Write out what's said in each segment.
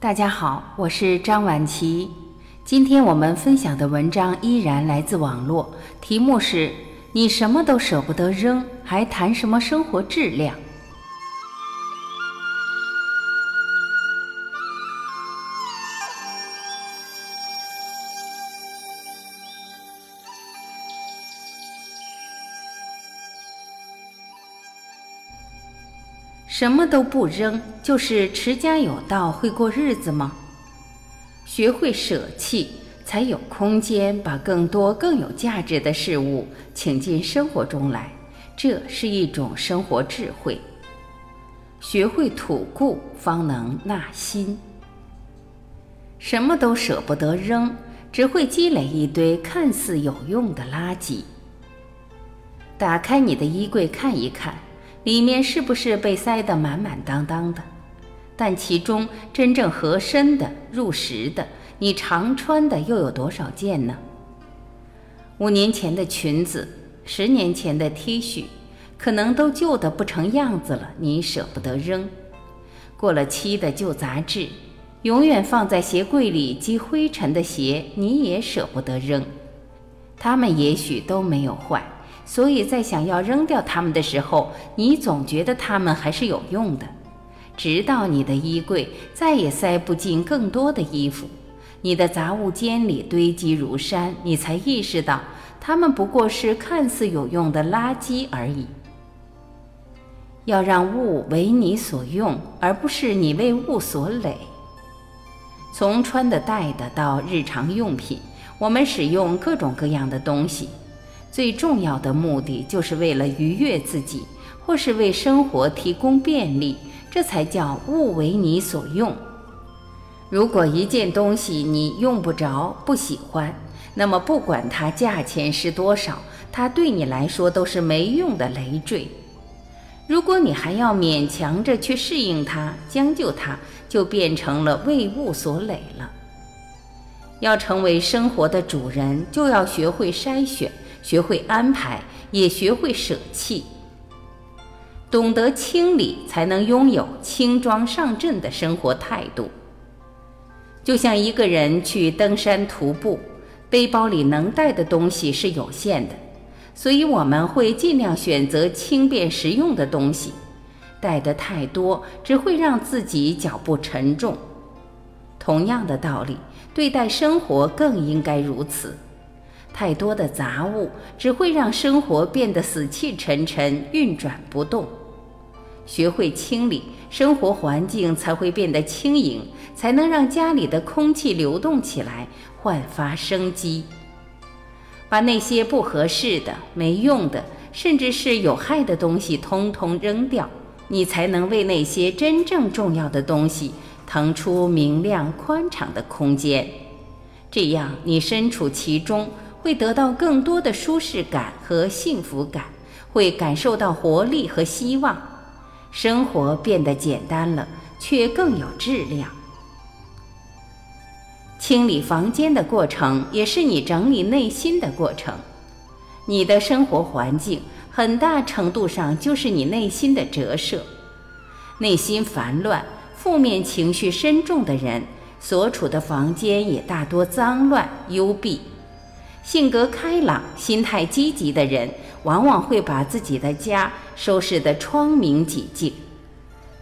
大家好，我是张晚琪。今天我们分享的文章依然来自网络，题目是“你什么都舍不得扔，还谈什么生活质量？”什么都不扔，就是持家有道，会过日子吗？学会舍弃，才有空间把更多更有价值的事物请进生活中来，这是一种生活智慧。学会吐故，方能纳新。什么都舍不得扔，只会积累一堆看似有用的垃圾。打开你的衣柜看一看。里面是不是被塞得满满当当的？但其中真正合身的、入时的，你常穿的又有多少件呢？五年前的裙子，十年前的 T 恤，可能都旧得不成样子了，你舍不得扔。过了期的旧杂志，永远放在鞋柜里积灰尘的鞋，你也舍不得扔。它们也许都没有坏。所以在想要扔掉它们的时候，你总觉得它们还是有用的，直到你的衣柜再也塞不进更多的衣服，你的杂物间里堆积如山，你才意识到它们不过是看似有用的垃圾而已。要让物为你所用，而不是你为物所累。从穿的戴的到日常用品，我们使用各种各样的东西。最重要的目的就是为了愉悦自己，或是为生活提供便利，这才叫物为你所用。如果一件东西你用不着、不喜欢，那么不管它价钱是多少，它对你来说都是没用的累赘。如果你还要勉强着去适应它、将就它，就变成了为物所累了。要成为生活的主人，就要学会筛选。学会安排，也学会舍弃。懂得清理，才能拥有轻装上阵的生活态度。就像一个人去登山徒步，背包里能带的东西是有限的，所以我们会尽量选择轻便实用的东西。带的太多，只会让自己脚步沉重。同样的道理，对待生活更应该如此。太多的杂物只会让生活变得死气沉沉、运转不动。学会清理，生活环境才会变得轻盈，才能让家里的空气流动起来，焕发生机。把那些不合适的、没用的，甚至是有害的东西通通扔掉，你才能为那些真正重要的东西腾出明亮宽敞的空间。这样，你身处其中。会得到更多的舒适感和幸福感，会感受到活力和希望，生活变得简单了，却更有质量。清理房间的过程，也是你整理内心的过程。你的生活环境，很大程度上就是你内心的折射。内心烦乱、负面情绪深重的人，所处的房间也大多脏乱、幽闭。性格开朗、心态积极的人，往往会把自己的家收拾得窗明几净。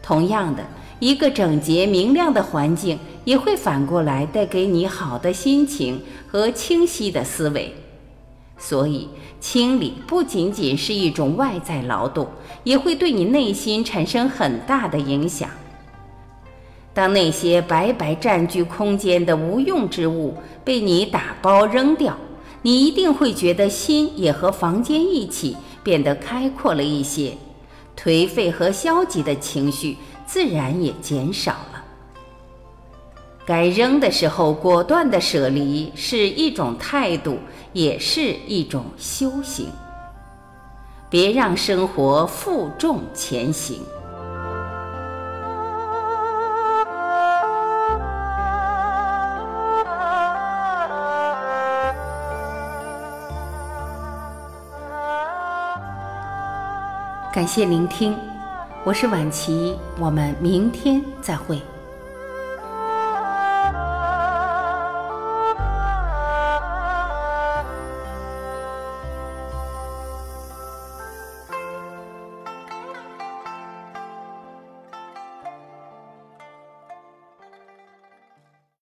同样的，一个整洁明亮的环境，也会反过来带给你好的心情和清晰的思维。所以，清理不仅仅是一种外在劳动，也会对你内心产生很大的影响。当那些白白占据空间的无用之物被你打包扔掉，你一定会觉得心也和房间一起变得开阔了一些，颓废和消极的情绪自然也减少了。该扔的时候果断的舍离是一种态度，也是一种修行。别让生活负重前行。感谢聆听，我是晚琪，我们明天再会。